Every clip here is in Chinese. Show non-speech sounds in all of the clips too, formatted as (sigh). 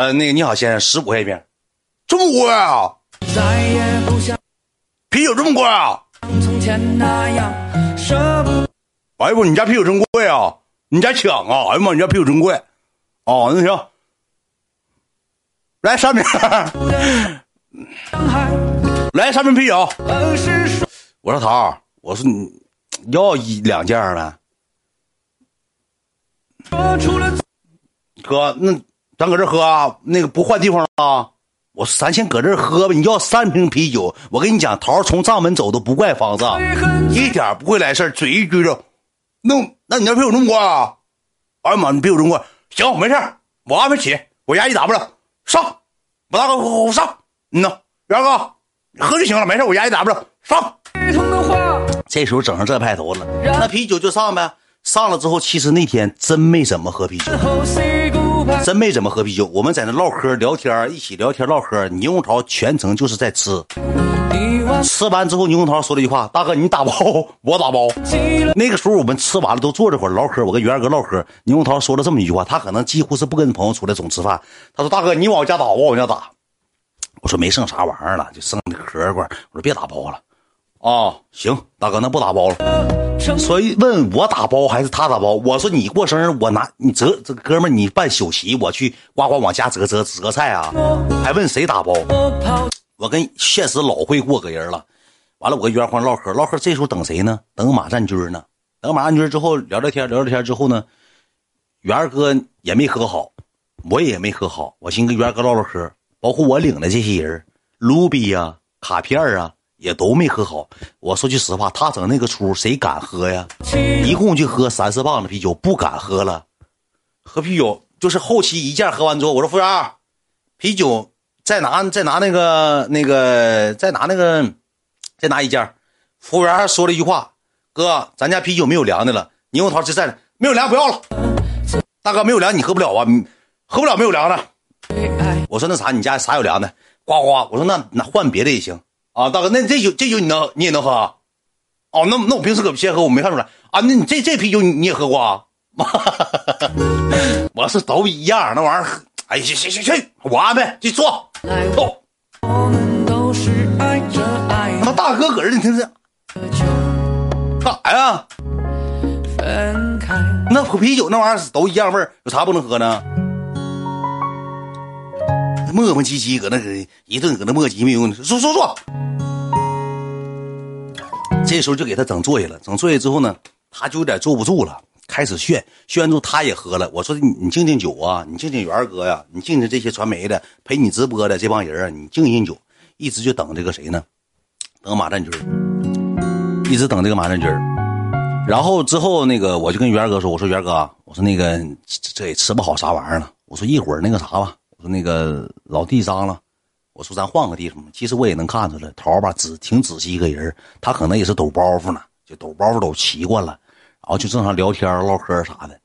呃，那个你好先生，十五块一瓶，这么贵啊？再也不像啤酒这么贵啊？从前那样舍不哎呀不，你家啤酒真贵啊！你家抢啊！哎呀妈，你家啤酒真贵。哦，那行，来三瓶，(laughs) 来三瓶啤酒。我说桃儿，我说你要一两件呢，哥，那咱搁这喝啊，那个不换地方了啊？我说咱先搁这喝吧。你要三瓶啤酒，我跟你讲，桃从账门走都不怪方子，一点不会来事，嘴一撅着，那那你那啤酒这么贵啊？哎呀妈，你啤酒这么贵，行，没事我安排起，我压一 W 上，我大哥我上，嗯呐，元哥，喝就行了，没事我压一 W 上。这时候整上这派头了，那啤酒就上呗。上了之后，其实那天真没怎么喝啤酒，真没怎么喝啤酒。我们在那唠嗑聊天，一起聊天唠嗑。猕猴桃全程就是在吃，吃完之后，猕猴桃说了一句话：“大哥，你打包，(laughs) 我打包。”那个时候我们吃完了都坐这会儿唠嗑，我跟元儿哥唠嗑，猕猴桃说了这么一句话，他可能几乎是不跟朋友出来总吃饭。他说：“大哥，你往我家打，我往我家打。”我说没剩啥玩意儿了，就剩那壳块。我说别打包了。啊，行，大哥，那不打包了。所以问我打包还是他打包？我说你过生日，我拿你折这哥们儿，你办酒席，我去呱呱往家折折折菜啊？还问谁打包？我跟现实老会过个人了。完了，我跟袁欢唠嗑，唠嗑这时候等谁呢？等马占军呢。等马占军之后聊聊天，聊聊天之后呢，元儿哥也没喝好，我也没喝好。我寻思跟元儿哥唠唠嗑，包括我领的这些人，卢比呀、卡片啊，也都没喝好。我说句实话，他整那个出，谁敢喝呀？一共就喝三四磅的啤酒，不敢喝了。喝啤酒就是后期一件喝完之后，我说服务员，啤酒再拿再拿那个那个再拿那个再拿一件。服务员还说了一句话：“哥，咱家啤酒没有凉的了。”猕猴桃就在，没有凉不要了。大哥没有凉你喝不了啊，喝不了没有凉的。我说那啥，你家啥有凉的？呱呱，我说那那换别的也行啊，大哥，那这酒这酒你能你也能喝啊？哦，那那我平时搁先喝，我没看出来啊。那你这这啤酒你你也喝过啊？(laughs) 我是都一样，那玩意儿喝，哎，去去去去，我安排去坐来坐。我们都是爱着爱他妈大哥搁这，你听这干啥呀？分开。那啤酒那玩意儿都一样味儿，有啥不能喝呢？磨磨唧唧搁那个一顿搁那磨叽没用，坐坐坐。这时候就给他整坐下了，整坐下之后呢，他就有点坐不住了，开始炫，炫完之后他也喝了。我说你你敬敬酒啊，你敬敬元哥呀，你敬敬这些传媒的陪你直播的这帮人啊，你敬敬酒，一直就等这个谁呢？等马占军，一直等这个马占军。然后之后那个我就跟元哥说，我说元哥，我说那个这也吃不好啥玩意儿了，我说一会儿那个啥吧，我说那个老弟脏了，我说咱换个地方。其实我也能看出来，桃吧仔挺仔细一个人，他可能也是抖包袱呢，就抖包袱抖习惯了，然后就正常聊天唠嗑啥的。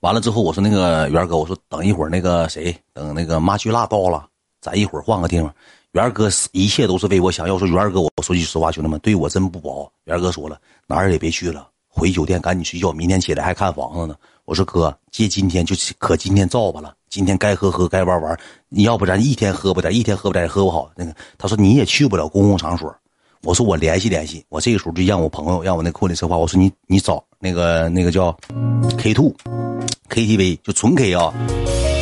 完了之后，我说那个元哥，我说等一会儿那个谁，等那个马巨辣到了，咱一会儿换个地方。元哥一切都是为我想要。说元哥，我说句实话，兄弟们对我真不薄。元哥说了，哪儿也别去了，回酒店赶紧睡觉，明天起来还看房子呢。我说哥，借今天就可今天造吧了，今天该喝喝，该玩玩。你要不然一天喝不点，一天喝不点也喝不好。那个他说你也去不了公共场所。我说我联系联系，我这个时候就让我朋友让我那库里策划，我说你你找那个那个叫 K two KTV 就纯 K 啊。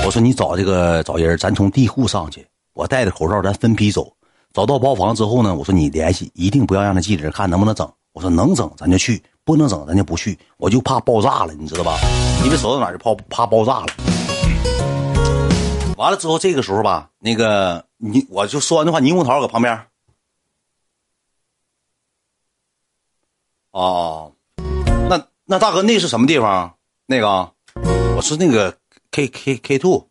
我说你找这个找人，咱从地库上去，我戴着口罩，咱分批走。找到包房之后呢，我说你联系，一定不要让那记者看能不能整。我说能整咱就去，不能整咱就不去。我就怕爆炸了，你知道吧？因为走到哪就怕怕爆炸了。完了之后，这个时候吧，那个你我就说完的话，霓虹桃搁旁边。哦，那那大哥那是什么地方？那个，我是那个 K K K two。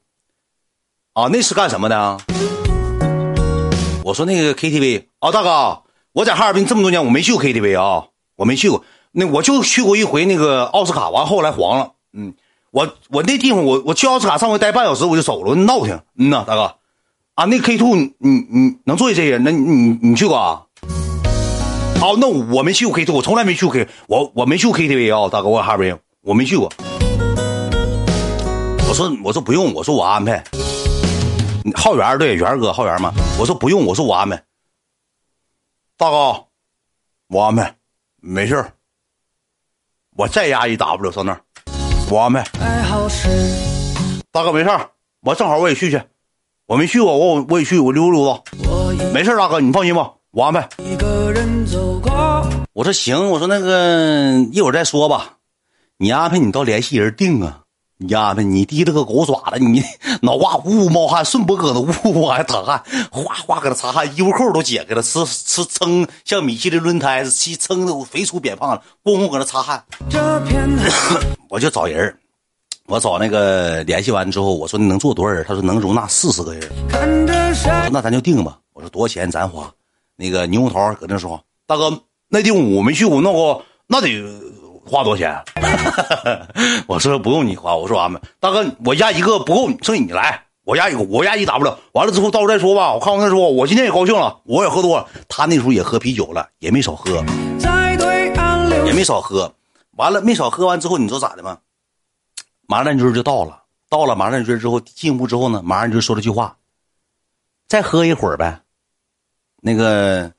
啊，那是干什么的？我说那个 KTV 啊，大哥，我在哈尔滨这么多年，我没去过 KTV 啊，我没去过。那我就去过一回那个奥斯卡，完后来黄了。嗯，我我那地方我我去奥斯卡上回待半小时我就走了，闹挺。嗯呐，大哥，啊，那 K two 你你能坐下这人？那你你去过啊？哦，那我没去过 K two，我从来没去过 K，我我没去过 KTV 啊，大哥，我哈尔滨我没去过。我说我说不用，我说我安排。浩源对源哥浩源嘛，我说不用，我说我安排。大哥，我安排，没事我再压一 W 上那儿，我安排。大哥没事儿我正好我也去去，我没去过，我我也去，我溜达溜达，没事儿大哥你放心吧，我安排。一个人走过。我说行，我说那个一会儿再说吧，你安排你到联系人定啊，你安排你提了个狗爪子，你脑瓜呜呜冒汗，顺脖梗子呜呜往下淌汗，哗哗搁那擦汗，衣服扣都解开了，吃吃撑像米其林轮胎似的，吃撑的肥粗扁胖了，咣咣搁那擦汗，这片海，(coughs) 我就找人儿我找那个联系完之后，我说你能坐多少人？他说能容纳四十个人。我说，那咱就定吧。我说多少钱咱花。那个猕猴桃搁那说，大哥，那地方我没去过，那我那得花多少钱？(laughs) 我说不用你花，我说俺们。大哥，我压一个不够，剩你来，我压一个，我压一 W。完了之后到时候再说吧。我看完再说。我今天也高兴了，我也喝多了。他那时候也喝啤酒了，也没少喝，也没少喝。完了没少喝完之后，你知道咋的吗？马上军就到了，到了马上军之后进屋之后呢，马上军说了句话：“再喝一会儿呗。”那个，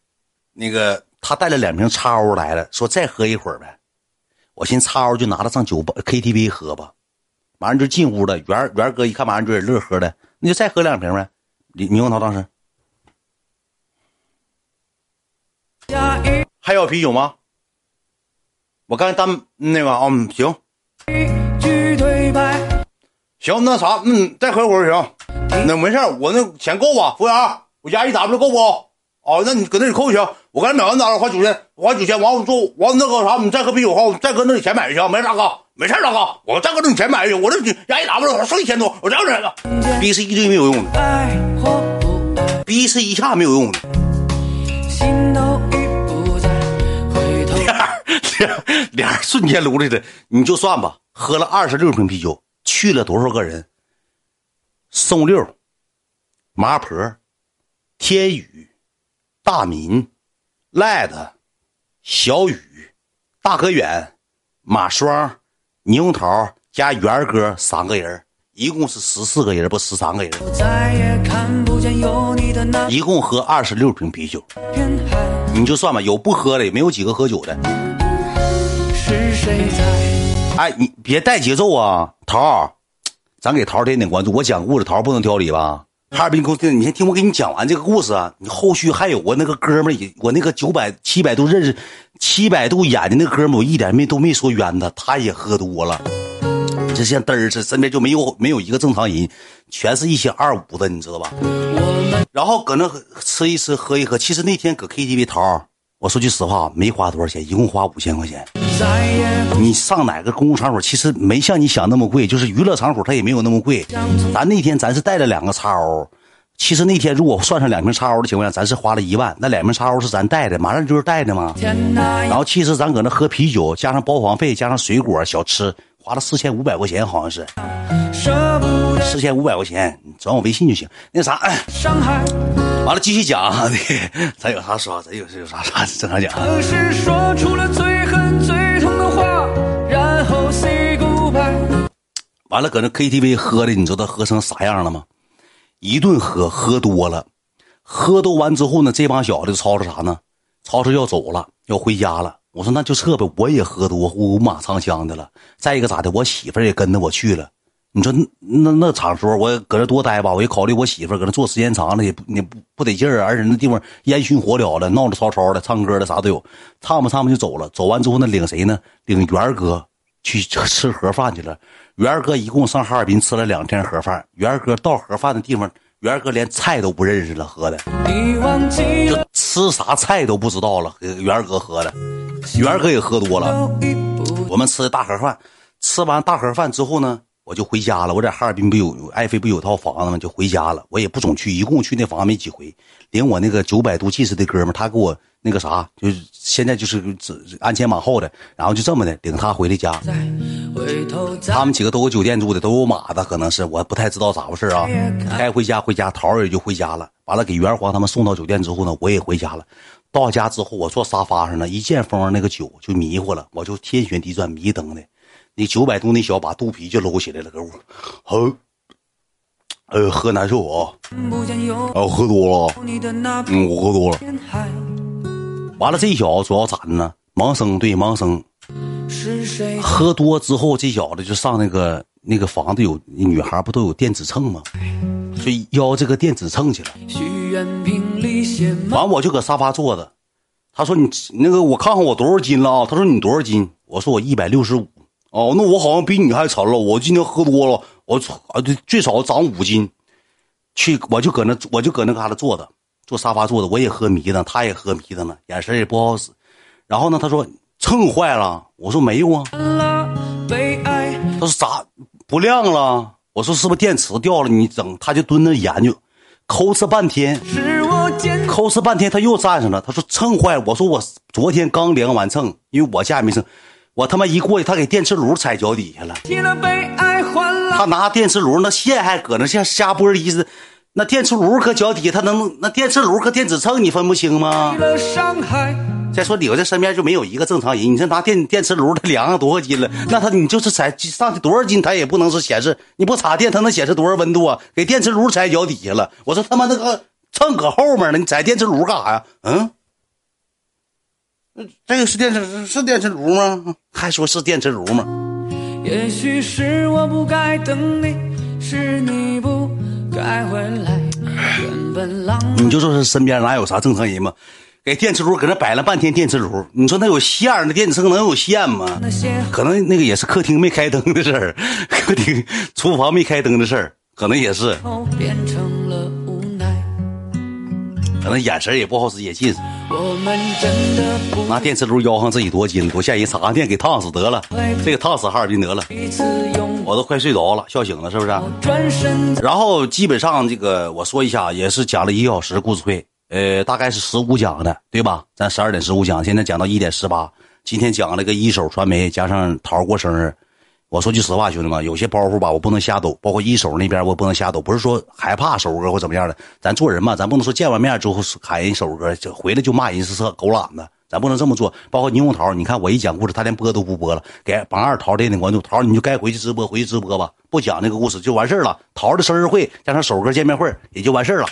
那个，他带了两瓶叉 O 来了，说再喝一会儿呗。我寻思叉 O 就拿着上酒吧 KTV 喝吧。马上就进屋了，元元哥一看马上军也乐呵的，那就再喝两瓶呗。李猕猴桃当时还有啤酒吗？我刚才单那个嗯行，行那啥嗯再喝会儿行，那没事我那钱够吧？服务员，我压一 W 够不？哦，那你搁那里扣就行。我刚才买完单了，花九千，花九千。完我说完那个啥，你再喝啤酒，好，再搁那里钱买就行。没事大哥，没事大哥，我再搁那里钱买就行。我这压一 W 剩一千多，我这样式的。逼是一堆没有用的，逼是一下没有用的。心都已不在，回头脸脸瞬间撸来的，你就算吧，喝了二十六瓶啤酒，去了多少个人？宋六、麻婆、天宇、大民、赖子、小雨、大可远、马双、猕猴桃加元哥三个人，一共是十四个人，不十三个人，一共喝二十六瓶啤酒，你就算吧，有不喝的，也没有几个喝酒的。是谁在？哎，你别带节奏啊，桃儿，咱给桃儿点点关注。我讲故事，桃儿不能挑理吧？哈尔滨你先听我给你讲完这个故事啊。你后续还有我那个哥们儿也，我那个九百七百度认识，七百度眼睛那哥们儿，我一点没都没说冤他，他也喝多了。这像嘚儿似，身边就没有没有一个正常人，全是一些二五的，你知道吧？然后搁那吃一吃，喝一喝。其实那天搁 KTV 桃儿，我说句实话，没花多少钱，一共花五千块钱。你上哪个公共场所，其实没像你想那么贵，就是娱乐场所它也没有那么贵。咱那天咱是带了两个叉 O，其实那天如果算上两瓶叉 O 的情况下，咱是花了一万。那两瓶叉 O 是咱带的，马上就是带的嘛。然后其实咱搁那喝啤酒，加上包房费，加上水果小吃，花了四千五百块钱，好像是舍不得四千五百块钱，转我微信就行。那啥，哎伤害，完了继续讲啊，(laughs) 咱有啥说，咱有有啥啥正常讲。是说出了最狠最痛的话，然后 say goodbye。完了，搁那 KTV 喝的，你知道喝成啥样了吗？一顿喝，喝多了，喝多完之后呢，这帮小子吵吵啥呢？吵吵要走了，要回家了。我说那就撤呗，我也喝多，五马长枪的了。再一个咋的，我媳妇儿也跟着我去了。你说那那那场所，我搁这多待吧，我一考虑我媳妇儿搁那坐时间长了也不也不不得劲儿啊，而且那地方烟熏火燎的，闹得吵吵的，唱歌的啥都有，唱吧唱吧就走了。走完之后呢，领谁呢？领元儿哥去吃盒饭去了。元儿哥一共上哈尔滨吃了两天盒饭，元儿哥到盒饭的地方，元儿哥连菜都不认识了，喝的你忘记了吃啥菜都不知道了。给元儿哥喝的，元儿哥也喝多了。我们吃的大盒饭，吃完大盒饭之后呢，我就回家了。我在哈尔滨不有爱妃不有套房子吗？就回家了。我也不总去，一共去那房子没几回。连我那个九百度近视的哥们，他给我那个啥，就是现在就是这鞍前马后的，然后就这么的领他回的家。他们几个都有酒店住的，都有马的，可能是我不太知道咋回事啊。该回家回家，桃儿也就回家了。完了，给元皇他们送到酒店之后呢，我也回家了。到家之后，我坐沙发上呢，一见风那个酒就迷糊了，我就天旋地转，迷瞪的。那九百度那小把肚皮就搂起来了，搁屋，哼，呃，喝难受啊，不见有啊，我喝多了，嗯，我喝多了。完了，这小子主要咋的呢？盲僧，对，盲僧。喝多之后，这小子就上那个那个房子有女孩不都有电子秤吗？就邀这个电子秤去了。完我就搁沙发坐着，他说你那个我看看我多少斤了啊？他说你多少斤？我说我一百六十五。哦，那我好像比你还沉了。我今天喝多了，我啊，最少长五斤。去，我就搁那我就搁那嘎达坐着，坐沙发坐的，我也喝迷瞪，他也喝迷瞪呢，眼神也不好使。然后呢，他说秤坏了，我说没有啊。他说咋不亮了？我说是不是电池掉了？你整，他就蹲那研究，抠哧半天，抠哧半天，他又站上了。他说秤坏了，我说我昨天刚量完秤，因为我家也没秤，我他妈一过去，他给电磁炉踩脚底下了他拿电磁炉那线还搁那像瞎玻璃似的，那电磁炉搁脚底下，他能那电磁炉和电子秤你分不清吗？再说你我这身边就没有一个正常人，你这拿电 (laughs) 电磁炉，它量上多少斤了？那他你就是踩上去多少斤，它也不能是显示，你不插电，它能显示多少温度啊？给电磁炉踩脚底下了。我说他妈那个秤搁后面呢，你踩电磁炉干啥呀？嗯，这个是电磁是电磁炉吗？还说是电磁炉吗？也许是我不该等你，是你不，你就说是身边哪有啥正常人嘛？给电磁炉搁那摆了半天电磁炉，你说那有线儿，那电子秤能有线吗？可能那个也是客厅没开灯的事儿，(laughs) 客厅厨房没开灯的事儿，可能也是，可能眼神也不好使，也近视。拿电磁炉腰上自己多斤，多吓人！插上电给烫死得了，这个烫死哈尔滨得了，我都快睡着了，笑醒了是不是？然后基本上这个我说一下，也是讲了一个小时故事会，呃，大概是十五讲的，对吧？咱十二点十五讲，现在讲到一点十八，今天讲了个一手传媒，加上桃儿过生日。我说句实话，兄弟们，有些包袱吧，我不能瞎抖，包括一手那边我不能瞎抖，不是说害怕手哥或怎么样的，咱做人嘛，咱不能说见完面之后喊人手哥，就回来就骂人是这狗懒子，咱不能这么做。包括牛红桃，你看我一讲故事，他连播都不播了，给榜二桃点点关注，桃你就该回去直播，回去直播吧，不讲那个故事就完事了。桃的生日会加上首歌见面会也就完事了。